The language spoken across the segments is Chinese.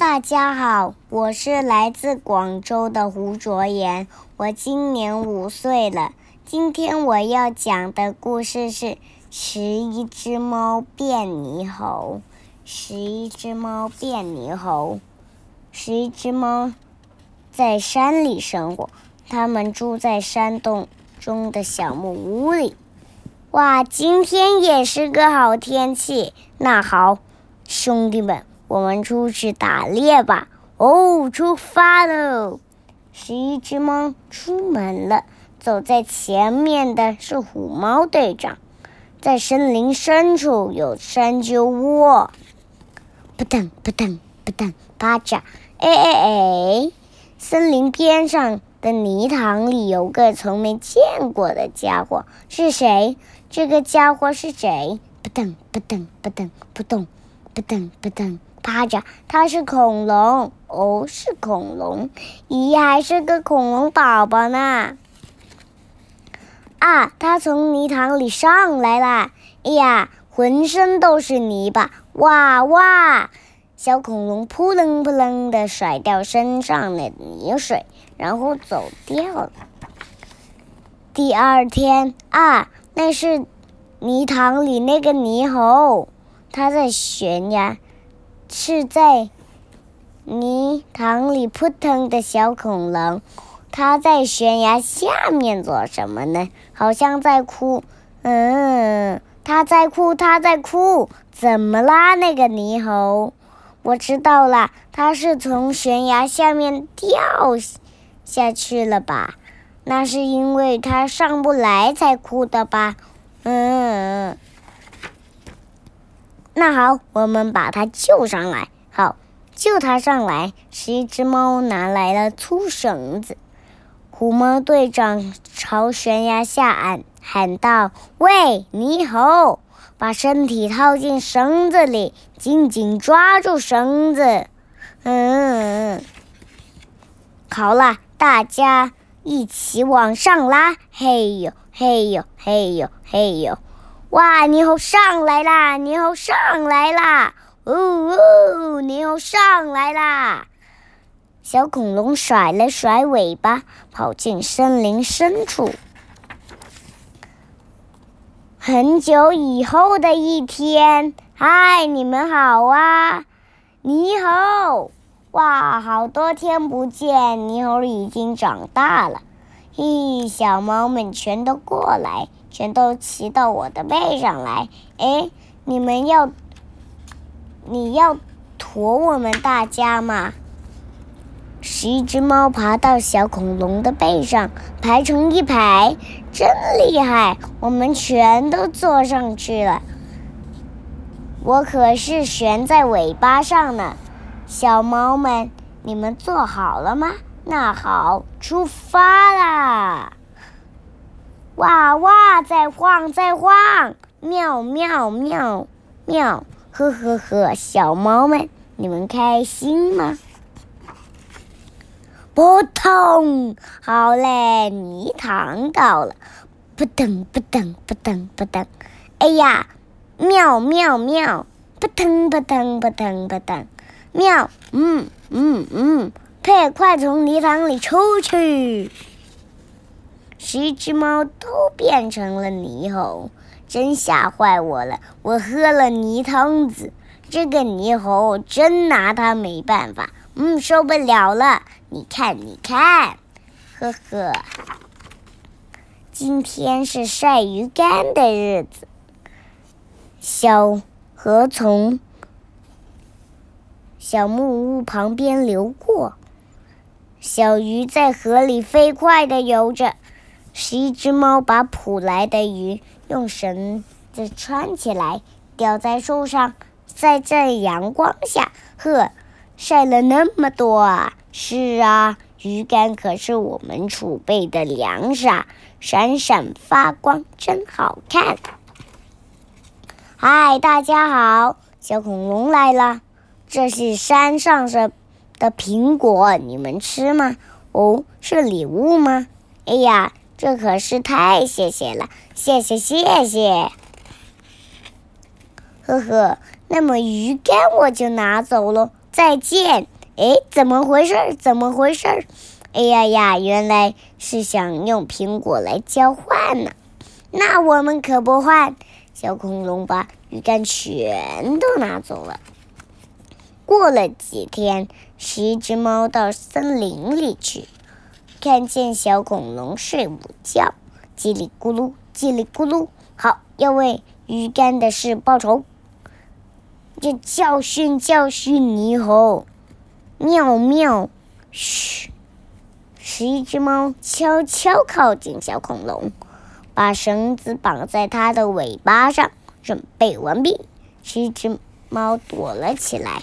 大家好，我是来自广州的胡卓言，我今年五岁了。今天我要讲的故事是《十一只猫变猕猴》。十一只猫变猕猴，十一只猫在山里生活，它们住在山洞中的小木屋里。哇，今天也是个好天气。那好，兄弟们。我们出去打猎吧！哦，出发喽！十一只猫出门了，走在前面的是虎猫队长。在森林深处有山鸠窝，扑腾扑腾扑腾，趴着。哎哎哎！森林边上的泥塘里有个从没见过的家伙，是谁？这个家伙是谁？扑腾扑腾扑腾扑通，扑腾扑腾。趴着，它是恐龙哦，是恐龙，咦，还是个恐龙宝宝呢！啊，它从泥塘里上来了，哎呀，浑身都是泥巴，哇哇！小恐龙扑棱扑棱的甩掉身上的泥水，然后走掉了。第二天啊，那是泥塘里那个猕猴，它在悬崖。是在泥塘里扑腾的小恐龙，它在悬崖下面做什么呢？好像在哭。嗯，它在哭，它在哭。怎么啦，那个猕猴？我知道了，它是从悬崖下面掉下去了吧？那是因为它上不来才哭的吧？嗯。那好，我们把它救上来。好，救它上来。十一只猫拿来了粗绳子。虎猫队长朝悬崖下喊喊道：“喂，猕猴，把身体套进绳子里，紧紧抓住绳子。”嗯，好了，大家一起往上拉。嘿呦，嘿呦，嘿呦，嘿呦。哇！猕猴上来啦！猕猴上来啦！哦哦！猕猴上来啦！小恐龙甩了甩尾巴，跑进森林深处。很久以后的一天，嗨，你们好啊！猕猴，哇，好多天不见，猕猴已经长大了。嘿，小猫们全都过来。全都骑到我的背上来！哎，你们要，你要驮我们大家吗？十一只猫爬到小恐龙的背上，排成一排，真厉害！我们全都坐上去了。我可是悬在尾巴上呢。小猫们，你们坐好了吗？那好，出发啦！哇哇，在晃，在晃，喵喵喵喵，呵呵呵，小猫们，你们开心吗？扑通，好嘞，泥塘到了，扑腾扑腾扑腾扑腾，哎呀，喵喵喵，扑腾扑腾扑腾扑腾，喵，嗯嗯嗯，快快从泥塘里出去。十一只猫都变成了泥猴，真吓坏我了！我喝了泥汤子，这个泥猴真拿它没办法。嗯，受不了了！你看，你看，呵呵。今天是晒鱼干的日子。小河从小木屋旁边流过，小鱼在河里飞快的游着。是一只猫把捕来的鱼用绳子穿起来，吊在树上，晒在阳光下。呵，晒了那么多啊！是啊，鱼干可是我们储备的粮食，啊，闪闪发光，真好看。嗨，大家好，小恐龙来了。这是山上的的苹果，你们吃吗？哦，是礼物吗？哎呀！这可是太谢谢了，谢谢谢谢，呵呵。那么鱼竿我就拿走了。再见。哎，怎么回事？怎么回事？哎呀呀，原来是想用苹果来交换呢。那我们可不换。小恐龙把鱼竿全都拿走了。过了几天，十一只猫到森林里去，看见小恐龙睡午觉，叽里咕噜，叽里咕噜，好，要为鱼干的事报仇，就教训教训猕猴。喵喵，嘘，十一只猫悄悄靠近小恐龙。把绳子绑在它的尾巴上，准备完毕。十一只猫躲了起来。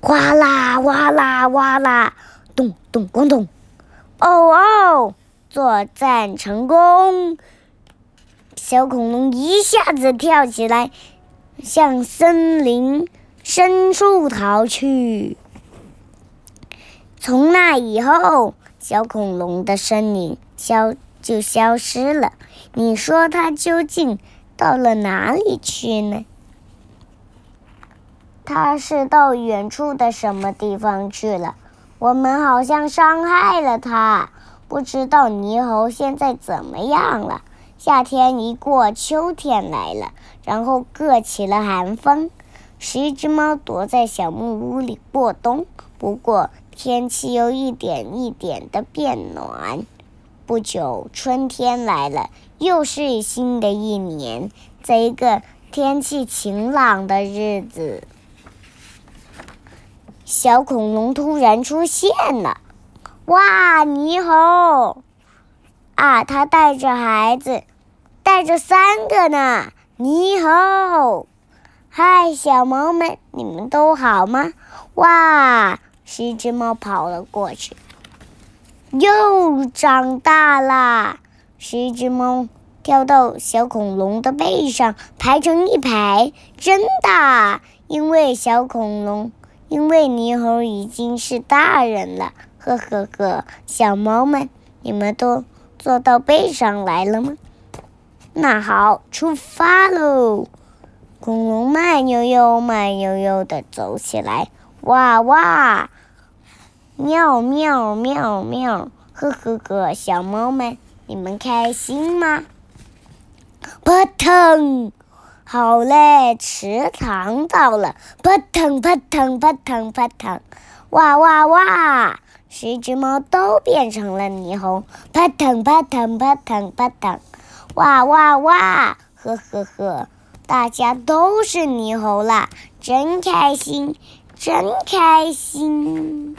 哗啦哗啦哗啦，咚咚咣咚！哦哦，作战成功！小恐龙一下子跳起来，向森林深处逃去。从那以后，小恐龙的身影消。就消失了。你说它究竟到了哪里去呢？它是到远处的什么地方去了？我们好像伤害了它。不知道猕猴现在怎么样了？夏天一过，秋天来了，然后各起了寒风。十一只猫躲在小木屋里过冬。不过天气又一点一点的变暖。不久，春天来了，又是新的一年。在一个天气晴朗的日子，小恐龙突然出现了。哇，猕猴！啊，他带着孩子，带着三个呢。猕猴，嗨，小猫们，你们都好吗？哇，是一只猫跑了过去。又长大啦！十只猫跳到小恐龙的背上，排成一排，真的。因为小恐龙，因为猕猴已经是大人了。呵呵呵，小猫们，你们都坐到背上来了吗？那好，出发喽！恐龙慢悠悠、慢悠悠的走起来，哇哇！喵喵喵喵，呵呵呵，小猫们，你们开心吗？扑腾，好嘞，池塘到了，扑腾扑腾扑腾扑腾，哇哇哇，十只猫都变成了霓虹，扑腾扑腾扑腾扑腾，哇哇哇，呵呵呵，大家都是霓虹啦，真开心，真开心。